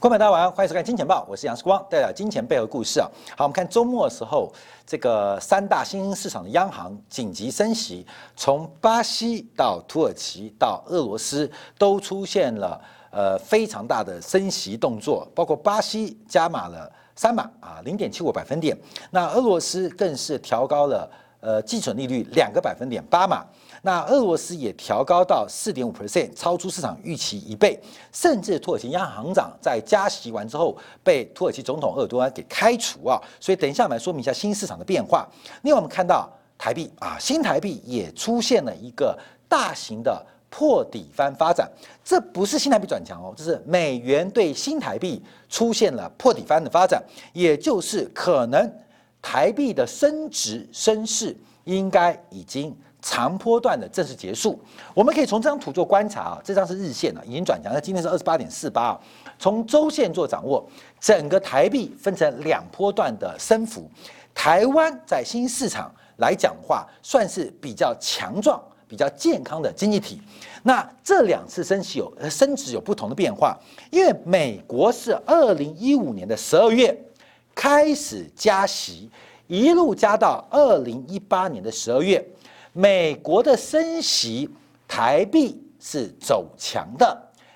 观众大家晚上欢迎收看《金钱报》，我是杨世光，带来金钱背后故事啊。好，我们看周末的时候，这个三大新兴市场的央行紧急升息，从巴西到土耳其到俄罗斯都出现了呃非常大的升息动作，包括巴西加码了三码啊，零点七五百分点，那俄罗斯更是调高了呃基准利率两个百分点八嘛。那俄罗斯也调高到四点五 percent，超出市场预期一倍，甚至土耳其央行行长在加息完之后被土耳其总统鄂尔多安给开除啊。所以等一下我们来说明一下新市场的变化。另外我们看到台币啊，新台币也出现了一个大型的破底翻发展，这不是新台币转强哦，这是美元对新台币出现了破底翻的发展，也就是可能台币的升值升势应该已经。长波段的正式结束，我们可以从这张图做观察啊，这张是日线了，已经转强，那今天是二十八点四八啊。从周线做掌握，整个台币分成两波段的升幅。台湾在新兴市场来讲话，算是比较强壮、比较健康的经济体。那这两次升息有升值有不同的变化，因为美国是二零一五年的十二月开始加息，一路加到二零一八年的十二月。美国的升息，台币是走强的；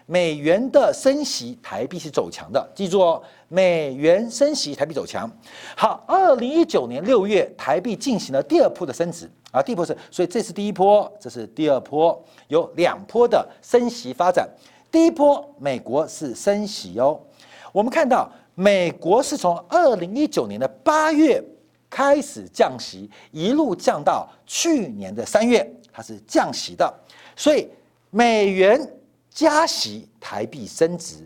美元的升息，台币是走强的。记住哦，美元升息，台币走强。好，二零一九年六月，台币进行了第二波的升值啊，第一波是，所以这是第一波，这是第二波，有两波的升息发展。第一波，美国是升息哦。我们看到，美国是从二零一九年的八月。开始降息，一路降到去年的三月，它是降息的。所以美元加息，台币升值；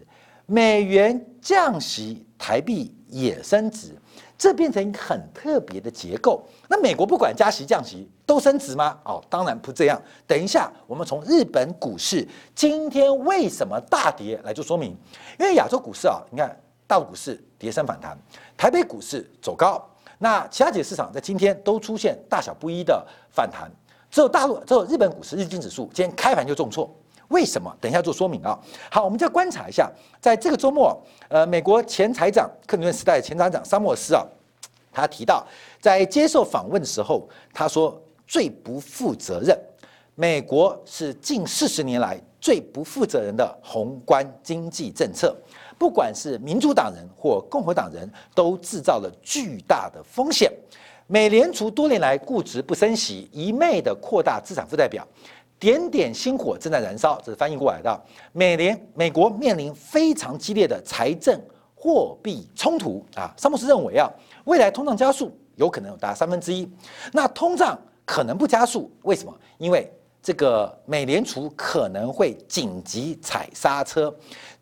美元降息，台币也升值。这变成一个很特别的结构。那美国不管加息降息都升值吗？哦，当然不这样。等一下，我们从日本股市今天为什么大跌来做说明。因为亚洲股市啊，你看大陆股市跌升反弹，台北股市走高。那其他几个市场在今天都出现大小不一的反弹，只有大陆，只有日本股市日经指数今天开盘就重挫，为什么？等一下做说明啊。好，我们再观察一下，在这个周末，呃，美国前财长克林顿时代前财长沙默斯啊，他提到在接受访问的时候，他说最不负责任，美国是近四十年来最不负责任的宏观经济政策。不管是民主党人或共和党人，都制造了巨大的风险。美联储多年来固执不升息，一昧的扩大资产负债表，点点星火正在燃烧。这是翻译过来的。美联美国面临非常激烈的财政货币冲突啊！萨姆斯认为啊，未来通胀加速有可能达三分之一。那通胀可能不加速，为什么？因为这个美联储可能会紧急踩刹车。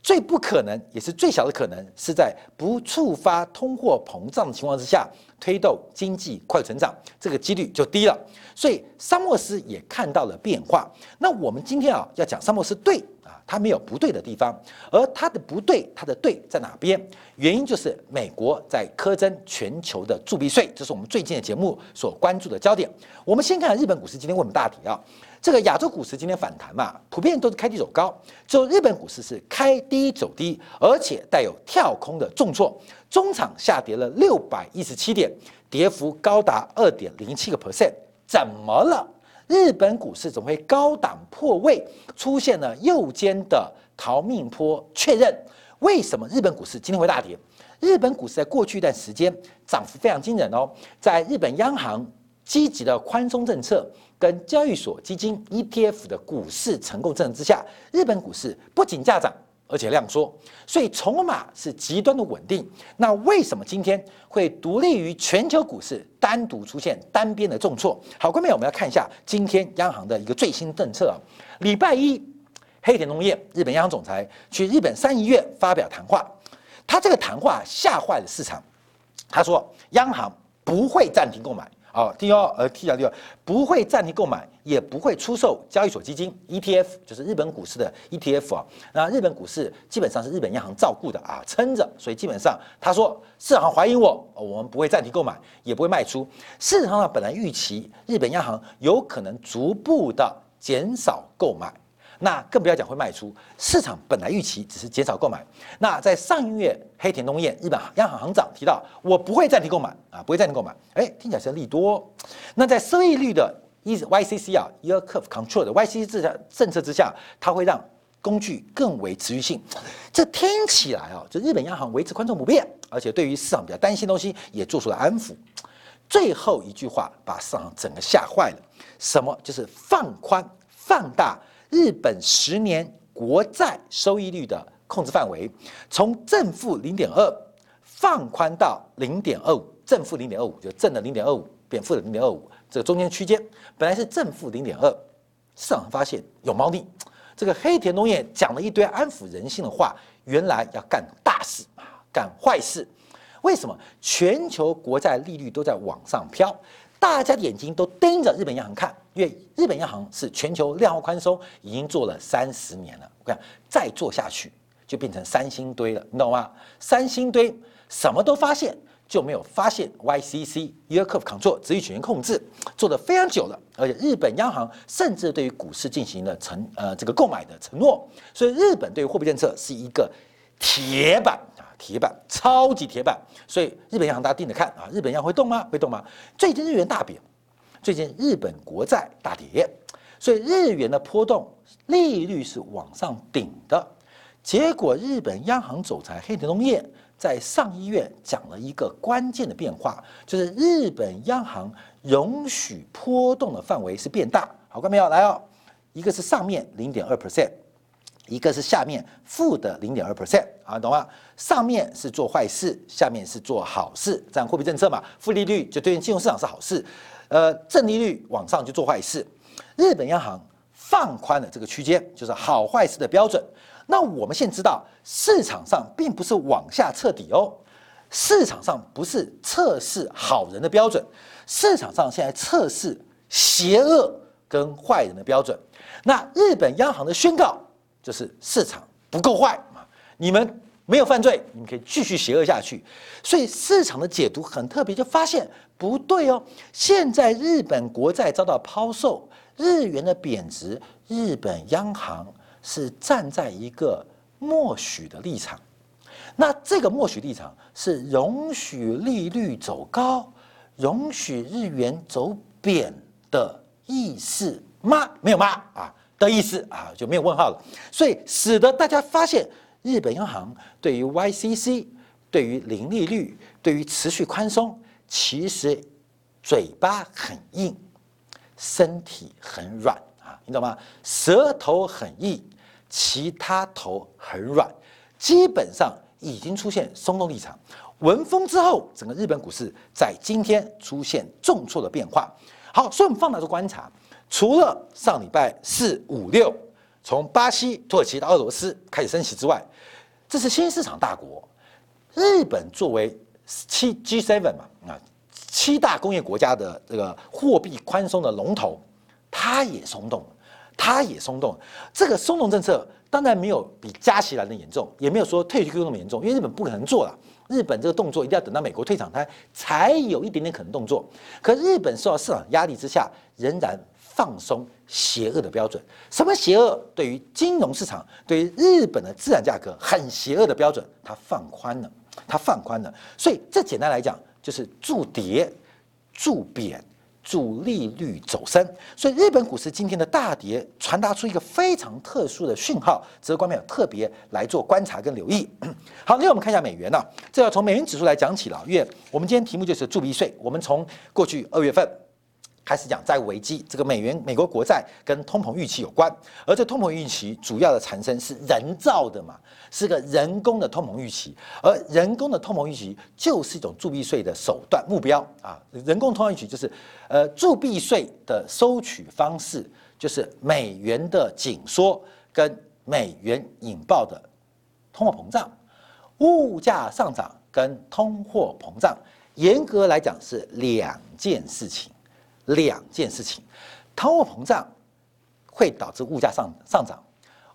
最不可能，也是最小的可能，是在不触发通货膨胀的情况之下推动经济快速成长，这个几率就低了。所以，沙默斯也看到了变化。那我们今天啊，要讲沙默斯对它，没有不对的地方，而它的不对，它的对在哪边？原因就是美国在苛征全球的铸币税，这是我们最近的节目所关注的焦点。我们先看日本股市今天为什么大跌啊？这个亚洲股市今天反弹嘛，普遍都是开低走高，只有日本股市是开低走低，而且带有跳空的重挫，中场下跌了六百一十七点，跌幅高达二点零七个 percent。怎么了？日本股市总会高档破位，出现了右肩的逃命坡？确认为什么日本股市今天会大跌？日本股市在过去一段时间涨幅非常惊人哦，在日本央行积极的宽松政策。跟交易所基金 ETF 的股市成构政策之下，日本股市不仅价涨，而且量缩，所以筹码是极端的稳定。那为什么今天会独立于全球股市，单独出现单边的重挫？好，各位，我们要看一下今天央行的一个最新政策啊。礼拜一，黑田农业日本央行总裁去日本三一院发表谈话，他这个谈话吓坏了市场。他说，央行不会暂停购买。好，第二，呃，T 啊，第二不会暂停购买，也不会出售交易所基金 ETF，就是日本股市的 ETF 啊。那日本股市基本上是日本央行照顾的啊，撑着，所以基本上他说市场怀疑我，我们不会暂停购买，也不会卖出。市场上本来预期日本央行有可能逐步的减少购买，那更不要讲会卖出。市场本来预期只是减少购买。那在上个月，黑田东彦日本央行行长提到，我不会暂停购买啊，不会暂停购买。哎，听起来是利多。那在收益率的 YCC 啊，Yield Curve Control 的 YCC 之下政策之下，它会让工具更为持续性。这听起来啊，就日本央行维持宽松不变，而且对于市场比较担心的东西也做出了安抚。最后一句话把市场整个吓坏了，什么？就是放宽、放大日本十年国债收益率的控制范围，从正负零点二放宽到零点二五，正负零点二五就正的零点二五变负的零点二五，这个中间区间本来是正负零点二，市场发现有猫腻，这个黑田农业讲了一堆安抚人心的话，原来要干大事啊，干坏事。为什么全球国债利率都在往上飘？大家的眼睛都盯着日本央行看，因为日本央行是全球量化宽松已经做了三十年了。我看再做下去就变成三星堆了，你懂吗？三星堆什么都发现，就没有发现 YCC Yield Curve Control 直率曲线控制做得非常久了，而且日本央行甚至对于股市进行了承呃这个购买的承诺，所以日本对于货币政策是一个铁板。铁板，超级铁板，所以日本央行大家盯着看啊，日本央行会动吗？会动吗？最近日元大贬，最近日本国债大跌，所以日元的波动，利率是往上顶的。结果日本央行总裁黑田东彦在上议院讲了一个关键的变化，就是日本央行容许波动的范围是变大。好，看没有？来哦，一个是上面零点二 percent。一个是下面负的零点二 percent 啊，懂吗？上面是做坏事，下面是做好事，这样货币政策嘛，负利率就对应金融市场是好事，呃，正利率往上就做坏事。日本央行放宽了这个区间，就是好坏事的标准。那我们现在知道，市场上并不是往下彻底哦，市场上不是测试好人的标准，市场上现在测试邪恶跟坏人的标准。那日本央行的宣告。就是市场不够坏！你们没有犯罪，你们可以继续邪恶下去。所以市场的解读很特别，就发现不对哦。现在日本国债遭到抛售，日元的贬值，日本央行是站在一个默许的立场。那这个默许立场是容许利率走高，容许日元走贬的意思吗？没有吗？啊？的意思啊，就没有问号了，所以使得大家发现，日本央行对于 YCC、对于零利率、对于持续宽松，其实嘴巴很硬，身体很软啊，你懂吗？舌头很硬，其他头很软，基本上已经出现松动立场。闻风之后，整个日本股市在今天出现重挫的变化。好，所以我们放大做观察。除了上礼拜四五六从巴西、土耳其到俄罗斯开始升息之外，这是新市场大国。日本作为七 G seven 嘛啊，七大工业国家的这个货币宽松的龙头，它也松动，它也松动。这个松动政策当然没有比加息来的严重，也没有说退出那么严重，因为日本不可能做了。日本这个动作一定要等到美国退场，它才有一点点可能动作。可日本受到市场压力之下，仍然。放松邪恶的标准，什么邪恶？对于金融市场，对于日本的资产价格很邪恶的标准，它放宽了，它放宽了。所以这简单来讲，就是助跌、助贬、助利率走升。所以日本股市今天的大跌，传达出一个非常特殊的讯号，值得观众特别来做观察跟留意。好，那我们看一下美元呢？这要从美元指数来讲起了，因为我们今天题目就是铸币税。我们从过去二月份。开始讲债务危机，这个美元、美国国债跟通膨预期有关，而这通膨预期主要的产生是人造的嘛，是个人工的通膨预期，而人工的通膨预期就是一种铸币税的手段目标。啊，人工通膨预期就是，呃，铸币税的收取方式就是美元的紧缩跟美元引爆的通货膨胀，物价上涨跟通货膨胀，严格来讲是两件事情。两件事情，通货膨胀会导致物价上上涨，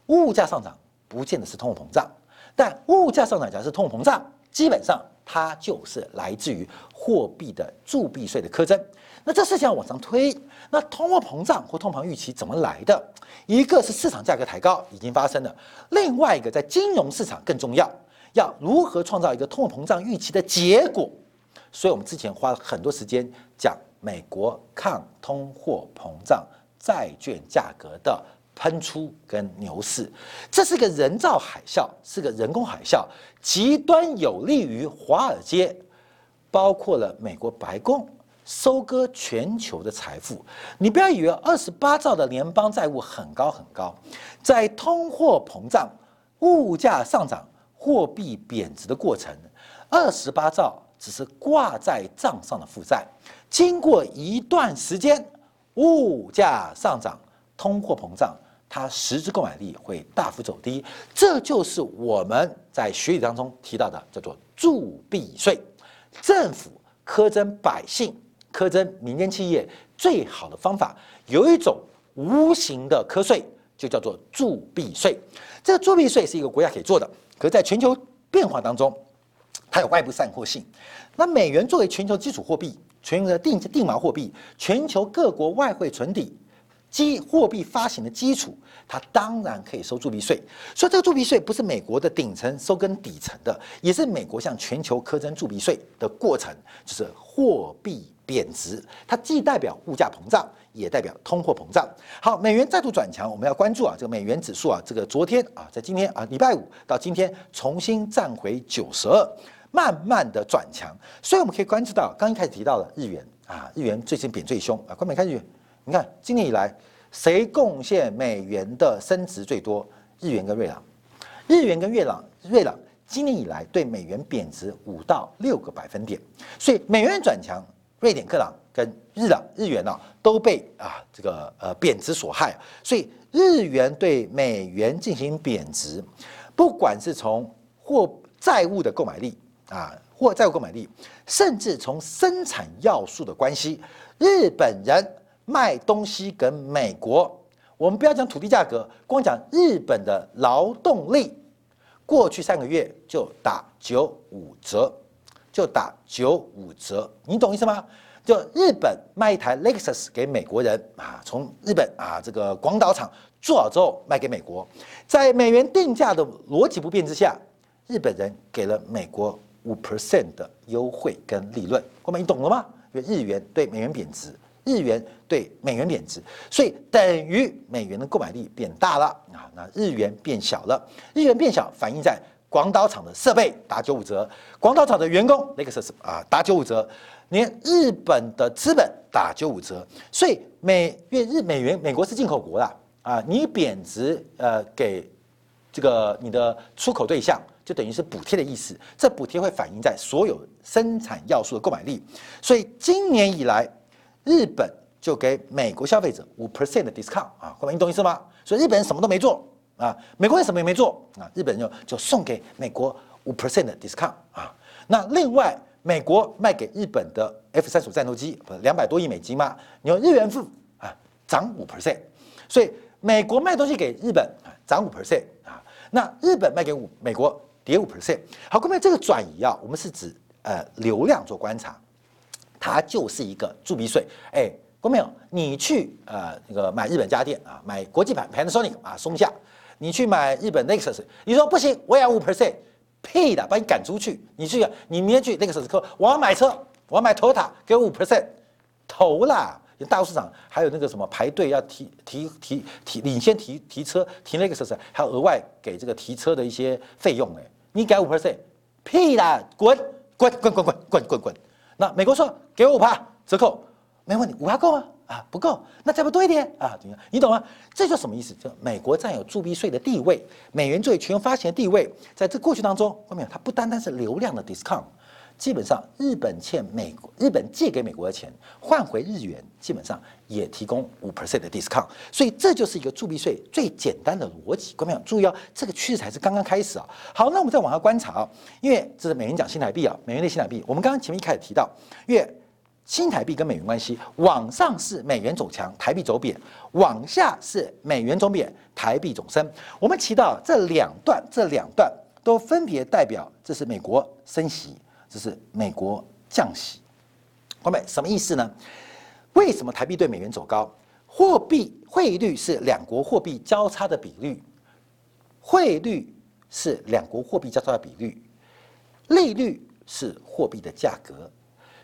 物价上涨不见得是通货膨胀，但物价上涨假是通货膨胀，基本上它就是来自于货币的铸币税的苛征。那这事情要往上推，那通货膨胀或通膨预期怎么来的？一个是市场价格抬高已经发生了，另外一个在金融市场更重要，要如何创造一个通货膨胀预期的结果？所以我们之前花了很多时间讲美国抗通货膨胀债券价格的喷出跟牛市，这是个人造海啸，是个人工海啸，极端有利于华尔街，包括了美国白宫。收割全球的财富，你不要以为二十八兆的联邦债务很高很高，在通货膨胀、物价上涨、货币贬值的过程，二十八兆只是挂在账上的负债。经过一段时间，物价上涨、通货膨胀，它实质购买力会大幅走低。这就是我们在学理当中提到的，叫做铸币税，政府苛征百姓。苛征民间企业最好的方法有一种无形的课税，就叫做铸币税。这个铸币税是一个国家可以做的，可是在全球变化当中，它有外部散货性。那美元作为全球基础货币，全球的定定锚货币，全球各国外汇存底。基货币发行的基础，它当然可以收铸币税。所以这个铸币税不是美国的顶层收跟底层的，也是美国向全球苛征铸币税的过程，就是货币贬值。它既代表物价膨胀，也代表通货膨胀。好，美元再度转强，我们要关注啊，这个美元指数啊，这个昨天啊，在今天啊，礼拜五到今天重新站回九十二，慢慢的转强。所以我们可以关注到，刚一开始提到了日元啊，日元最近贬最凶啊，关美看日元。你看，今年以来，谁贡献美元的升值最多？日元跟瑞郎。日元跟瑞郎，瑞郎今年以来对美元贬值五到六个百分点。所以美元转强，瑞典克朗跟日朗日元呢都被啊这个呃贬值所害。所以日元对美元进行贬值，不管是从货债务的购买力啊，或债务购买力，甚至从生产要素的关系，日本人。卖东西跟美国，我们不要讲土地价格，光讲日本的劳动力，过去三个月就打九五折，就打九五折，你懂意思吗？就日本卖一台 Lexus 给美国人啊，从日本啊这个广岛厂做好之后卖给美国，在美元定价的逻辑不变之下，日本人给了美国五 percent 的优惠跟利润，后面你懂了吗？因为日元对美元贬值。日元对美元贬值，所以等于美元的购买力变大了啊，那日元变小了。日元变小反映在广岛厂的设备打九五折，广岛厂的员工那个是什么啊打九五折，连日本的资本打九五折。所以美月日美元美国是进口国啦啊，你贬值呃给这个你的出口对象，就等于是补贴的意思。这补贴会反映在所有生产要素的购买力。所以今年以来。日本就给美国消费者五 percent 的 discount 啊，各位你懂意思吗？所以日本人什么都没做啊，美国人什么也没做啊，日本人就就送给美国五 percent 的 discount 啊。那另外，美国卖给日本的 F 三十五战斗机不是两百多亿美金吗？你用日元付啊，涨五 percent。所以美国卖东西给日本啊，涨五 percent 啊。那日本卖给五美国跌五 percent。好，各位这个转移啊，我们是指呃流量做观察。它就是一个铸币税，哎，过没有？你去呃那个买日本家电啊，买国际牌 Panasonic 啊，松下，你去买日本 Nexus，你说不行，我也要五 percent，屁的，把你赶出去。你去，你明天去 Nexus 科，我要买车，我要买 Toyota，给我五 percent，投了！大陆市场还有那个什么排队要提提提提领先提提车提 Nexus，还有额外给这个提车的一些费用哎，你改五 percent，屁的，滚滚滚滚滚滚滚滚！那美国说给我五趴折扣，没问题，五趴够吗？啊，不够，那再不多一点啊？你懂吗？这就什么意思？就美国占有铸币税的地位，美元作为全球发行的地位，在这过去当中，后面它不单单是流量的 discount。基本上，日本欠美国，日本借给美国的钱换回日元，基本上也提供五 percent 的 discount，所以这就是一个铸币税最简单的逻辑。各位注意哦，这个趋势才是刚刚开始啊。好，那我们再往下观察啊，因为这是美元讲新台币啊，美元对新台币。我们刚刚前面一开始提到，因为新台币跟美元关系，往上是美元走强，台币走贬；往下是美元走贬，台币走升。我们提到这两段，这两段都分别代表这是美国升息。这是美国降息。各位什么意思呢？为什么台币对美元走高？货币汇率是两国货币交叉的比率，汇率是两国货币交叉的比率，利率是货币的价格，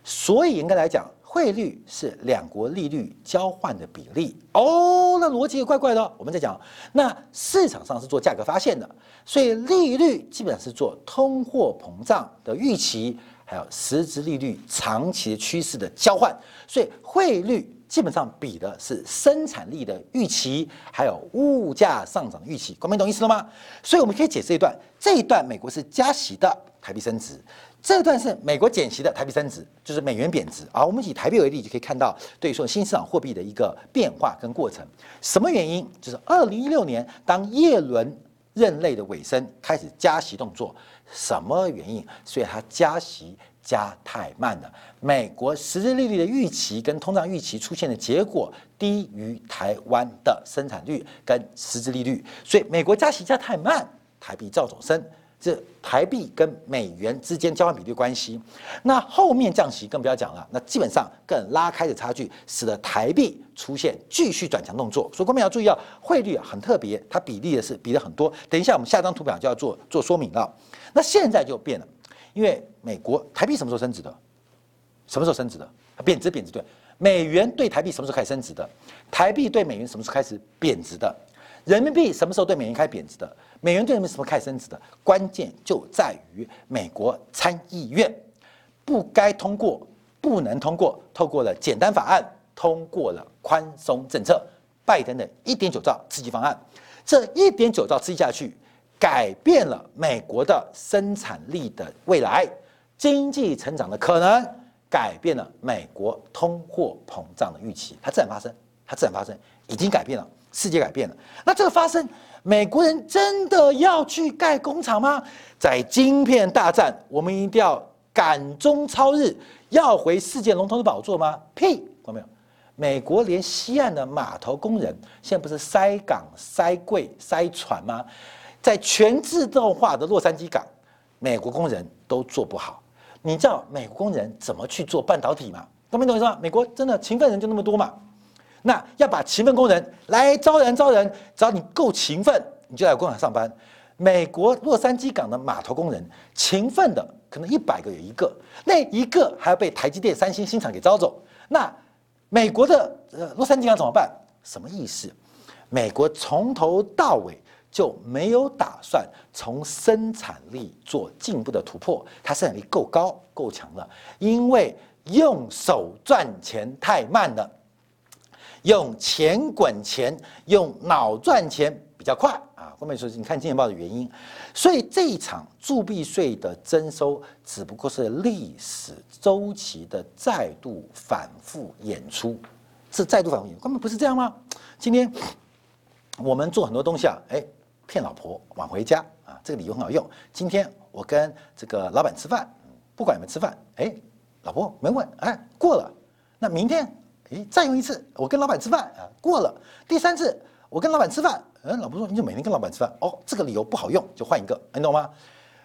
所以应该来讲，汇率是两国利率交换的比例。哦，那逻辑也怪怪的。我们在讲，那市场上是做价格发现的，所以利率基本上是做通货膨胀的预期，还有实质利率长期趋势的交换，所以汇率。基本上比的是生产力的预期，还有物价上涨的预期，各位懂意思了吗？所以我们可以解释一段，这一段美国是加息的，台币升值；这段是美国减息的，台币升值，就是美元贬值。而我们以台币为例，就可以看到对于说新市场货币的一个变化跟过程。什么原因？就是二零一六年当耶伦任内的尾声开始加息动作，什么原因？所以它加息。加太慢了，美国实质利率的预期跟通胀预期出现的结果低于台湾的生产率跟实质利率，所以美国加息加太慢，台币照走升，这台币跟美元之间交换比率关系。那后面降息更不要讲了，那基本上更拉开的差距，使得台币出现继续转强动作。所以，我们要注意啊，汇率啊很特别，它比例的是比的很多。等一下我们下张图表就要做做说明了。那现在就变了。因为美国台币什么时候升值的？什么时候升值的？贬值贬值对。美元对台币什么时候开始升值的？台币对美元什么时候开始贬值的？人民币什么时候对美元开始贬值的？美元对人民币什么开始升值的？关键就在于美国参议院不该通过、不能通过，透过了简单法案通过了宽松政策，拜登的一点九兆刺激方案，这一点九兆刺激下去。改变了美国的生产力的未来，经济成长的可能，改变了美国通货膨胀的预期，它自然发生，它自然发生，已经改变了，世界改变了。那这个发生，美国人真的要去盖工厂吗？在晶片大战，我们一定要赶中超日，要回世界龙头的宝座吗？屁，看到没有？美国连西岸的码头工人，现在不是塞港、塞柜、塞船吗？在全自动化的洛杉矶港，美国工人都做不好。你知道美国工人怎么去做半导体吗？懂没懂意思吗？美国真的勤奋人就那么多嘛？那要把勤奋工人来招人招人，只要你够勤奋，你就来工厂上班。美国洛杉矶港的码头工人勤奋的可能一百个有一个，那一个还要被台积电、三星新厂给招走。那美国的呃洛杉矶港怎么办？什么意思？美国从头到尾。就没有打算从生产力做进一步的突破，它生产力够高够强了，因为用手赚钱太慢了，用钱滚钱，用脑赚钱比较快啊。后面说你看《金钱报》的原因，所以这一场铸币税的征收只不过是历史周期的再度反复演出，是再度反复演出，根本不是这样吗？今天我们做很多东西啊，哎。骗老婆晚回家啊，这个理由很好用。今天我跟这个老板吃饭，不管有没有吃饭，哎，老婆没问，哎，过了。那明天，哎，再用一次，我跟老板吃饭啊，过了。第三次，我跟老板吃饭，嗯，老婆说你就每天跟老板吃饭，哦，这个理由不好用，就换一个，你懂吗？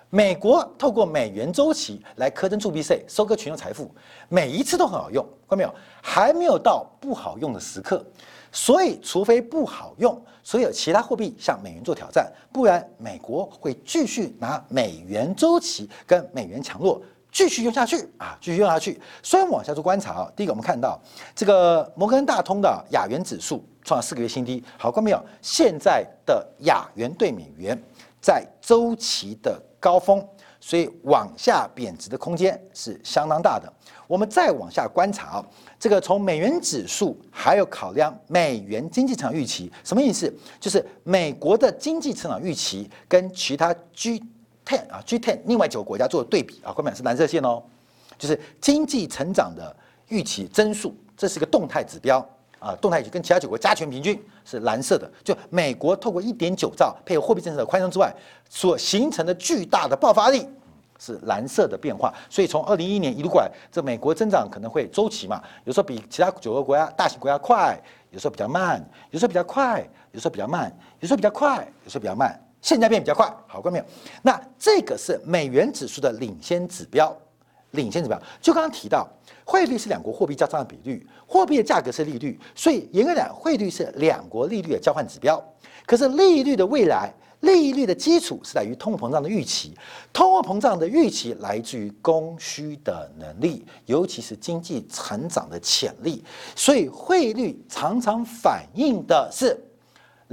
美国透过美元周期来苛征铸币税，收割群众财富，每一次都很好用，看到没有？还没有到不好用的时刻。所以，除非不好用，所以有其他货币向美元做挑战，不然美国会继续拿美元周期跟美元强弱继续用下去啊，继续用下去。所以，往下做观察啊。第一个，我们看到这个摩根大通的亚元指数创了四个月新低。好，看没有？现在的亚元对美元在周期的高峰。所以往下贬值的空间是相当大的。我们再往下观察啊，这个从美元指数还有考量美元经济成长预期，什么意思？就是美国的经济成长预期跟其他 G ten 啊 G ten 另外九个国家做对比啊，后面是蓝色线哦，就是经济成长的预期增速，这是一个动态指标啊，动态预期跟其他九国加权平均是蓝色的。就美国透过一点九兆配合货币政策的宽松之外，所形成的巨大的爆发力。是蓝色的变化，所以从二零一一年一路过来，这美国增长可能会周期嘛，有时候比其他九个国家大型国家快，有时候比较慢，有时候比较快，有时候比较慢，有时候比较快，有时候比较慢，现在变比较快，好过没有？那这个是美元指数的领先指标，领先指标。就刚刚提到，汇率是两国货币交换的比率，货币的价格是利率，所以严格讲，汇率是两国利率的交换指标。可是利率的未来。利率的基础是在于通货膨胀的预期，通货膨胀的预期来自于供需的能力，尤其是经济成长的潜力。所以汇率常常反映的是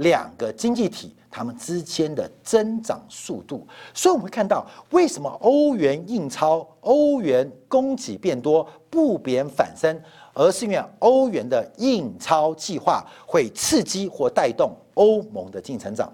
两个经济体它们之间的增长速度。所以我们会看到，为什么欧元印钞、欧元供给变多、不贬反升，而是因为欧元的印钞计划会刺激或带动欧盟的经济成长。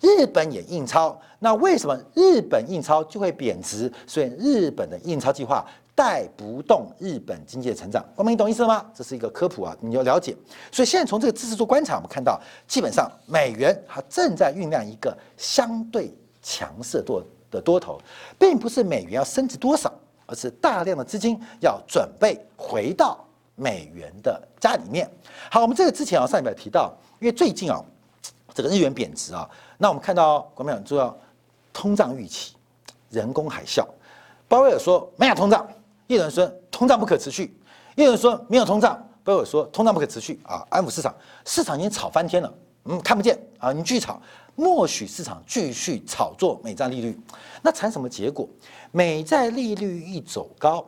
日本也印钞，那为什么日本印钞就会贬值？所以日本的印钞计划带不动日本经济的成长。光明，你懂意思了吗？这是一个科普啊，你要了解。所以现在从这个知识做观察，我们看到基本上美元它正在酝酿一个相对强势多的多头，并不是美元要升值多少，而是大量的资金要准备回到美元的家里面。好，我们这个之前啊上一秒提到，因为最近啊这个日元贬值啊。那我们看到，国民党主要通胀预期，人工海啸。鲍威尔说没有通胀，有人说通胀不可持续，有人说没有通胀，鲍威尔说通胀不可持续啊，安抚市场，市场已经炒翻天了，嗯，看不见啊，你继续炒，默许市场继续炒作美债利率，那产什么结果？美债利率一走高。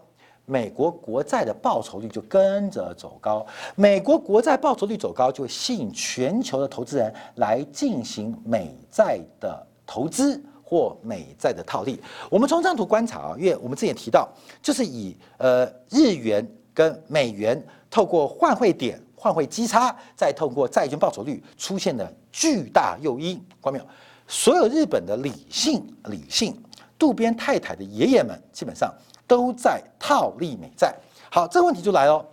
美国国债的报酬率就跟着走高，美国国债报酬率走高，就会吸引全球的投资人来进行美债的投资或美债的套利。我们从这张图观察啊，因为我们之前提到，就是以呃日元跟美元透过换汇点、换汇基差，再透过债券报酬率出现的巨大诱因，关没有？所有日本的理性、理性渡边太太的爷爷们，基本上。都在套利美债。好，这个问题就来了。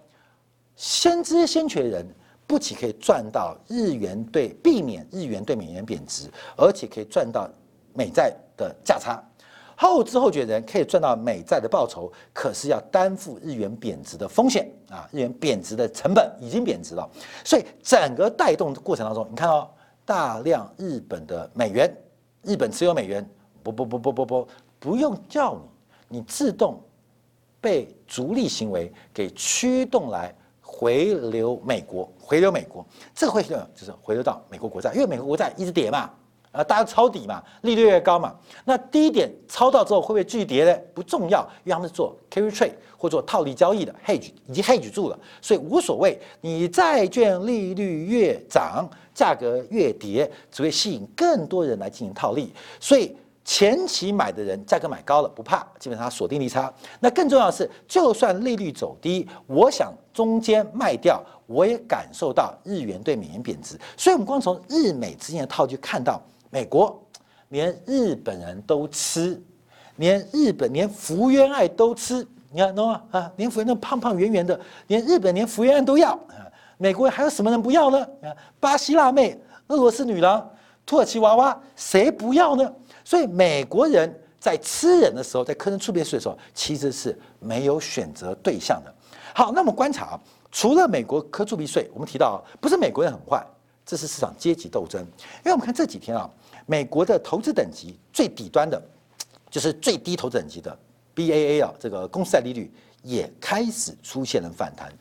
先知先觉人，不仅可以赚到日元对避免日元对美元贬值，而且可以赚到美债的价差。后知后觉的人可以赚到美债的报酬，可是要担负日元贬值的风险啊！日元贬值的成本已经贬值了，所以整个带动的过程当中，你看到大量日本的美元，日本持有美元，不不不不不不，不用叫你。你自动被逐利行为给驱动来回流美国，回流美国，这个回流就是回流到美国国债，因为美国国债一直跌嘛，啊，大家抄底嘛，利率越高嘛，那低点抄到之后会不会继续跌呢？不重要，因为他们是做 carry trade 或做套利交易的 hedge，已经 hedge 住了，所以无所谓。你债券利率越涨，价格越跌，只会吸引更多人来进行套利，所以。前期买的人价格买高了不怕，基本上锁定利差。那更重要的是，就算利率走低，我想中间卖掉，我也感受到日元对美元贬值。所以，我们光从日美之间的套就看到，美国连日本人都吃，连日本连福原爱都吃。你看懂吗？啊，连福原那胖胖圆圆的，连日本连福原爱都要啊。美国还有什么人不要呢？啊，巴西辣妹、俄罗斯女郎、土耳其娃娃，谁不要呢？所以美国人在吃人的时候，在课征触别税的时候，其实是没有选择对象的。好，那么观察啊，除了美国科铸币税，我们提到啊不是美国人很坏，这是市场阶级斗争。因为我们看这几天啊，美国的投资等级最底端的，就是最低投资等级的 BAA 啊，这个公司债利率也开始出现了反弹。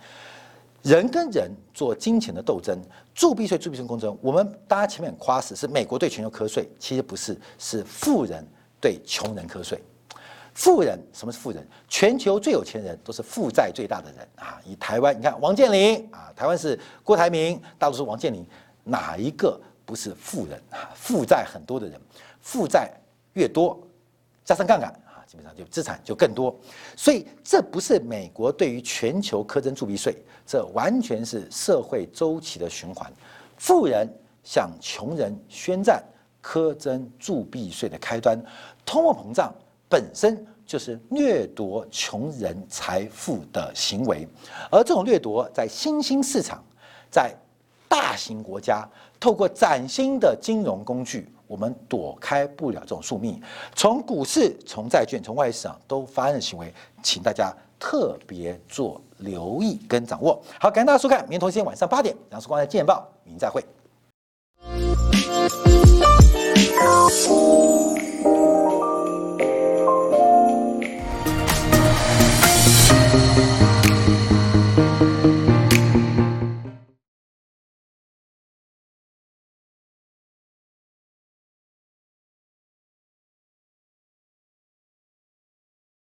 人跟人做金钱的斗争，铸币税、铸币税公争，我们大家前面夸死是美国对全球瞌税，其实不是，是富人对穷人瞌税。富人什么是富人？全球最有钱人都是负债最大的人啊！以台湾，你看王健林啊，台湾是郭台铭，大多数王健林，哪一个不是富人啊？负债很多的人，负债越多，加上杠杆啊。基本上就资产就更多，所以这不是美国对于全球苛征铸币税，这完全是社会周期的循环。富人向穷人宣战，苛征铸币税的开端，通货膨胀本身就是掠夺穷人财富的行为，而这种掠夺在新兴市场，在大型国家，透过崭新的金融工具。我们躲开不了这种宿命，从股市、从债券、从外市场都发生的行为，请大家特别做留意跟掌握。好，感谢大家收看，明天同一时间晚上八点，杨树光的《见报》，明再会。